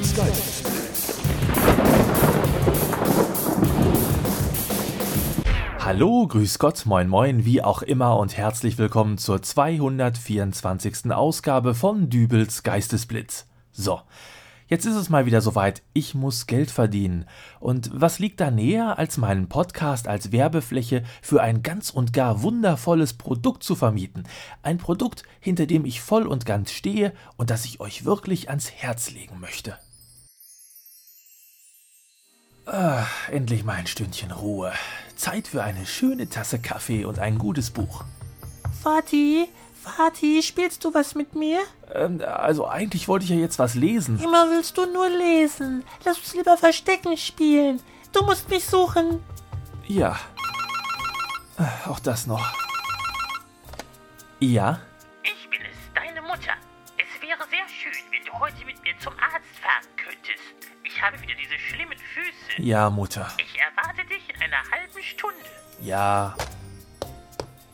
Geistesblitz. Hallo, grüß Gott, moin moin, wie auch immer und herzlich willkommen zur 224. Ausgabe von Dübels Geistesblitz. So, jetzt ist es mal wieder soweit, ich muss Geld verdienen. Und was liegt da näher, als meinen Podcast als Werbefläche für ein ganz und gar wundervolles Produkt zu vermieten? Ein Produkt, hinter dem ich voll und ganz stehe und das ich euch wirklich ans Herz legen möchte. Ah, endlich mal ein Stündchen Ruhe. Zeit für eine schöne Tasse Kaffee und ein gutes Buch. Vati, Vati, spielst du was mit mir? Ähm, also eigentlich wollte ich ja jetzt was lesen. Immer willst du nur lesen. Lass uns lieber Verstecken spielen. Du musst mich suchen. Ja. Auch das noch. Ja? Ich habe wieder diese schlimmen Füße. Ja, Mutter. Ich erwarte dich in einer halben Stunde. Ja.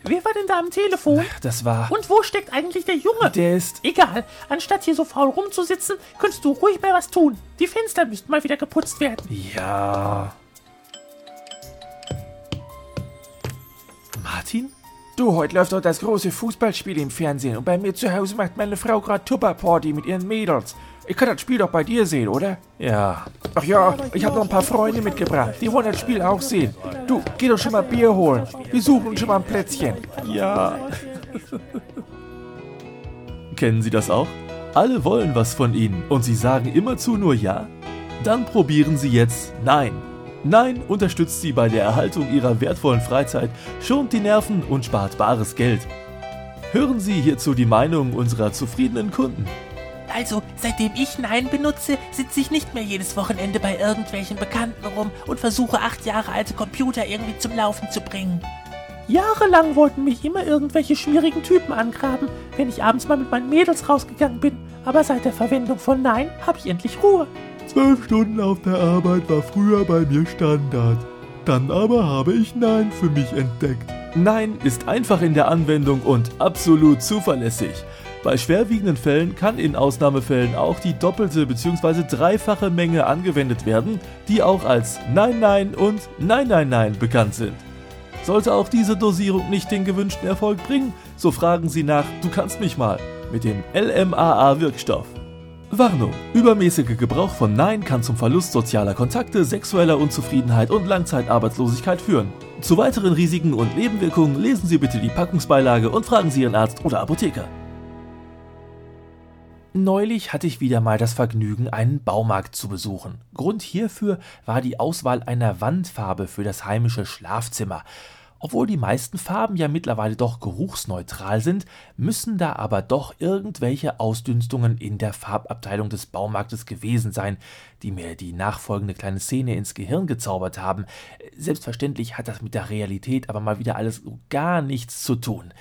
Wer war denn da am Telefon? Das war. Und wo steckt eigentlich der Junge? Der ist. Egal, anstatt hier so faul rumzusitzen, könntest du ruhig mal was tun. Die Fenster müssten mal wieder geputzt werden. Ja. Martin? Du, heute läuft doch das große Fußballspiel im Fernsehen und bei mir zu Hause macht meine Frau gerade Tupperparty mit ihren Mädels. Ich kann das Spiel doch bei dir sehen, oder? Ja. Ach ja, ich habe noch ein paar Freunde mitgebracht. Die wollen das Spiel auch sehen. Du, geh doch schon mal Bier holen. Wir suchen uns schon mal ein Plätzchen. Ja. Kennen Sie das auch? Alle wollen was von Ihnen und Sie sagen immerzu nur Ja? Dann probieren Sie jetzt Nein. Nein unterstützt Sie bei der Erhaltung Ihrer wertvollen Freizeit, schont die Nerven und spart bares Geld. Hören Sie hierzu die Meinung unserer zufriedenen Kunden. Also, seitdem ich Nein benutze, sitze ich nicht mehr jedes Wochenende bei irgendwelchen Bekannten rum und versuche acht Jahre alte Computer irgendwie zum Laufen zu bringen. Jahrelang wollten mich immer irgendwelche schwierigen Typen angraben, wenn ich abends mal mit meinen Mädels rausgegangen bin. Aber seit der Verwendung von Nein habe ich endlich Ruhe. Zwölf Stunden auf der Arbeit war früher bei mir Standard. Dann aber habe ich Nein für mich entdeckt. Nein ist einfach in der Anwendung und absolut zuverlässig. Bei schwerwiegenden Fällen kann in Ausnahmefällen auch die doppelte bzw. dreifache Menge angewendet werden, die auch als Nein Nein und Nein Nein Nein bekannt sind. Sollte auch diese Dosierung nicht den gewünschten Erfolg bringen, so fragen Sie nach Du kannst mich mal mit dem LMAA-Wirkstoff. Warnung: Übermäßiger Gebrauch von Nein kann zum Verlust sozialer Kontakte, sexueller Unzufriedenheit und Langzeitarbeitslosigkeit führen. Zu weiteren Risiken und Nebenwirkungen lesen Sie bitte die Packungsbeilage und fragen Sie Ihren Arzt oder Apotheker. Neulich hatte ich wieder mal das Vergnügen, einen Baumarkt zu besuchen. Grund hierfür war die Auswahl einer Wandfarbe für das heimische Schlafzimmer. Obwohl die meisten Farben ja mittlerweile doch geruchsneutral sind, müssen da aber doch irgendwelche Ausdünstungen in der Farbabteilung des Baumarktes gewesen sein, die mir die nachfolgende kleine Szene ins Gehirn gezaubert haben. Selbstverständlich hat das mit der Realität aber mal wieder alles so gar nichts zu tun.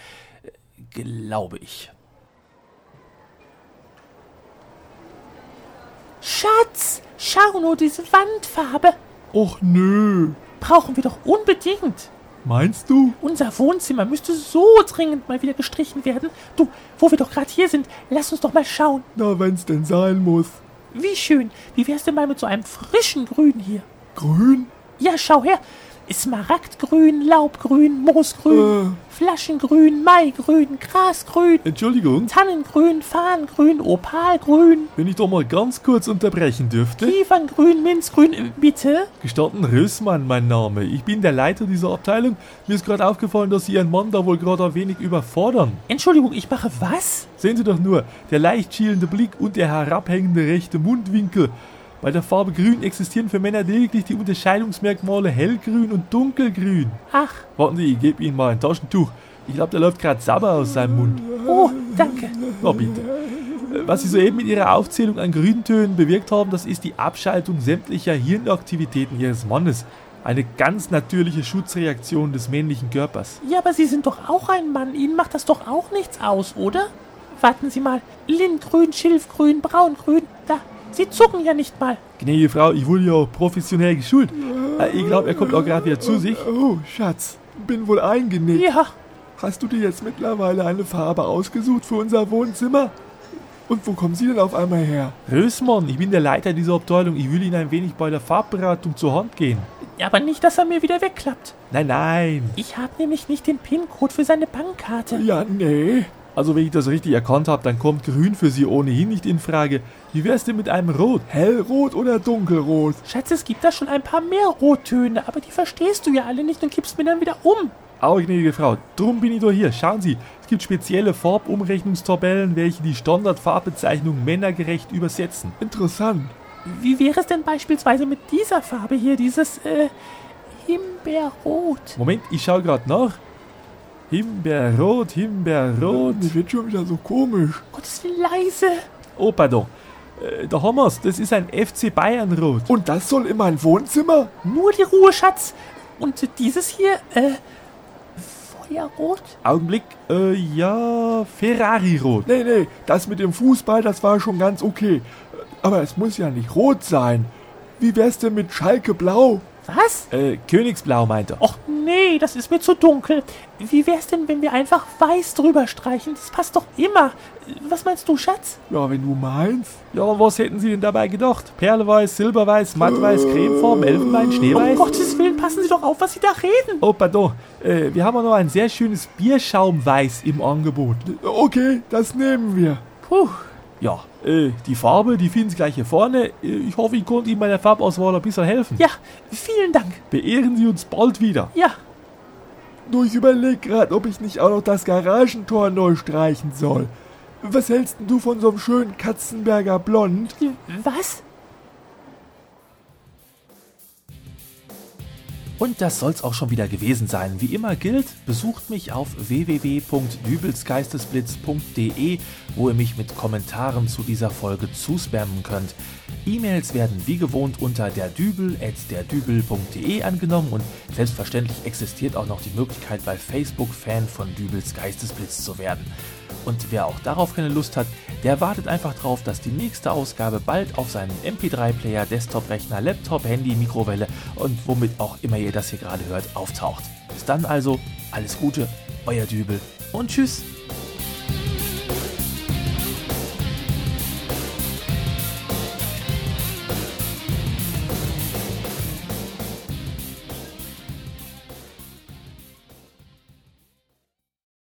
Glaube ich. Schatz, schau nur diese Wandfarbe. Och nö. Brauchen wir doch unbedingt. Meinst du? Unser Wohnzimmer müsste so dringend mal wieder gestrichen werden. Du, wo wir doch gerade hier sind, lass uns doch mal schauen. Na, wenn's denn sein muss. Wie schön. Wie wär's denn mal mit so einem frischen Grün hier? Grün? Ja, schau her. Smaragdgrün, Laubgrün, Moosgrün, Flaschengrün, Maigrün, Grasgrün, Entschuldigung, Tannengrün, Farngrün, Opalgrün, wenn ich doch mal ganz kurz unterbrechen dürfte. Kieferngrün, Minzgrün. Äh, Bitte? Gestatten Rösmann mein Name. Ich bin der Leiter dieser Abteilung. Mir ist gerade aufgefallen, dass Sie Ihren Mann da wohl gerade ein wenig überfordern. Entschuldigung, ich mache was? Sehen Sie doch nur, der leicht schielende Blick und der herabhängende rechte Mundwinkel. Bei der Farbe Grün existieren für Männer lediglich die Unterscheidungsmerkmale hellgrün und dunkelgrün. Ach, Warten Sie, ich gebe Ihnen mal ein Taschentuch. Ich glaube, da läuft gerade Sabber aus seinem Mund. oh, danke. Na bitte. Äh, Was Sie soeben mit Ihrer Aufzählung an Grüntönen bewirkt haben, das ist die Abschaltung sämtlicher Hirnaktivitäten Ihres Mannes. Eine ganz natürliche Schutzreaktion des männlichen Körpers. Ja, aber Sie sind doch auch ein Mann. Ihnen macht das doch auch nichts aus, oder? Warten Sie mal. Lindgrün, Schilfgrün, Braungrün. Da, Sie zucken ja nicht mal. Gnädige Frau, ich wurde ja auch professionell geschult. Äh, Ich glaube, er kommt auch gerade wieder zu sich. Oh, Schatz, bin wohl eingenickt. Ja, Hast du dir jetzt mittlerweile eine Farbe ausgesucht für unser Wohnzimmer? Und wo kommen Sie denn auf einmal her? Rösmann, ich bin der Leiter dieser Abteilung. Ich will Ihnen ein wenig bei der Farbberatung zur Hand gehen. Aber nicht, dass er mir wieder wegklappt. Nein, nein. Ich habe nämlich nicht den PIN-Code für seine Bankkarte. Ja, nee. Also wenn ich das richtig erkannt habe, dann kommt Grün für Sie ohnehin nicht in Frage. Wie wär's denn mit einem Rot? Hellrot oder dunkelrot? Schatz, es gibt da schon ein paar mehr Rottöne, aber die verstehst du ja alle nicht und kippst mir dann wieder um. Aber gnädige Frau, drum bin ich doch hier. Schauen Sie, es gibt spezielle Farbumrechnungstabellen, welche die Standardfarbbezeichnung männergerecht übersetzen. Interessant. Wie wäre es denn beispielsweise mit dieser Farbe hier, dieses äh, Himbeerrot? Moment, ich schaue gerade nach. Himbeerrot, Himbeerrot. Mir wird schon wieder so komisch. Gottes Willen leise. Oh, pardon. Äh, da haben wir's. Das ist ein FC Bayern Rot. Und das soll in mein Wohnzimmer? Nur die Ruhe, Schatz. Und dieses hier, äh, Feuerrot? Augenblick, äh, ja, Ferrari Rot. Nee, nee, das mit dem Fußball, das war schon ganz okay. Aber es muss ja nicht rot sein. Wie wär's denn mit Schalke Blau? Was? Äh, Königsblau meint er. Och nee, das ist mir zu dunkel. Wie wär's denn, wenn wir einfach weiß drüber streichen? Das passt doch immer. Was meinst du, Schatz? Ja, wenn du meinst. Ja, was hätten Sie denn dabei gedacht? Perleweiß, Silberweiß, Mattweiß, Cremeform, Elfenbein, Schneeweiß? Um Gottes Willen, passen Sie doch auf, was Sie da reden. Oh, pardon. Äh, wir haben auch noch ein sehr schönes Bierschaumweiß im Angebot. Okay, das nehmen wir. Puh. Ja, äh, die Farbe, die finden Sie gleich hier vorne. Äh, Ich hoffe, ich konnte Ihnen bei der Farbauswahl ein bisschen helfen. Ja, vielen Dank. Beehren Sie uns bald wieder. Ja. Nur ich überlege gerade, ob ich nicht auch noch das Garagentor neu streichen soll. Was hältst denn du von so einem schönen Katzenberger Blond? Was? Und das soll's auch schon wieder gewesen sein. Wie immer gilt, besucht mich auf www.dübelsgeistesblitz.de, wo ihr mich mit Kommentaren zu dieser Folge zuspammen könnt. E-Mails werden wie gewohnt unter derdübel.derdübel.de angenommen und selbstverständlich existiert auch noch die Möglichkeit, bei Facebook Fan von Dübels Geistesblitz zu werden. Und wer auch darauf keine Lust hat, der wartet einfach drauf, dass die nächste Ausgabe bald auf seinem MP3-Player, Desktop-Rechner, Laptop, Handy, Mikrowelle und womit auch immer ihr das hier gerade hört, auftaucht. Bis dann also, alles Gute, euer Dübel und tschüss.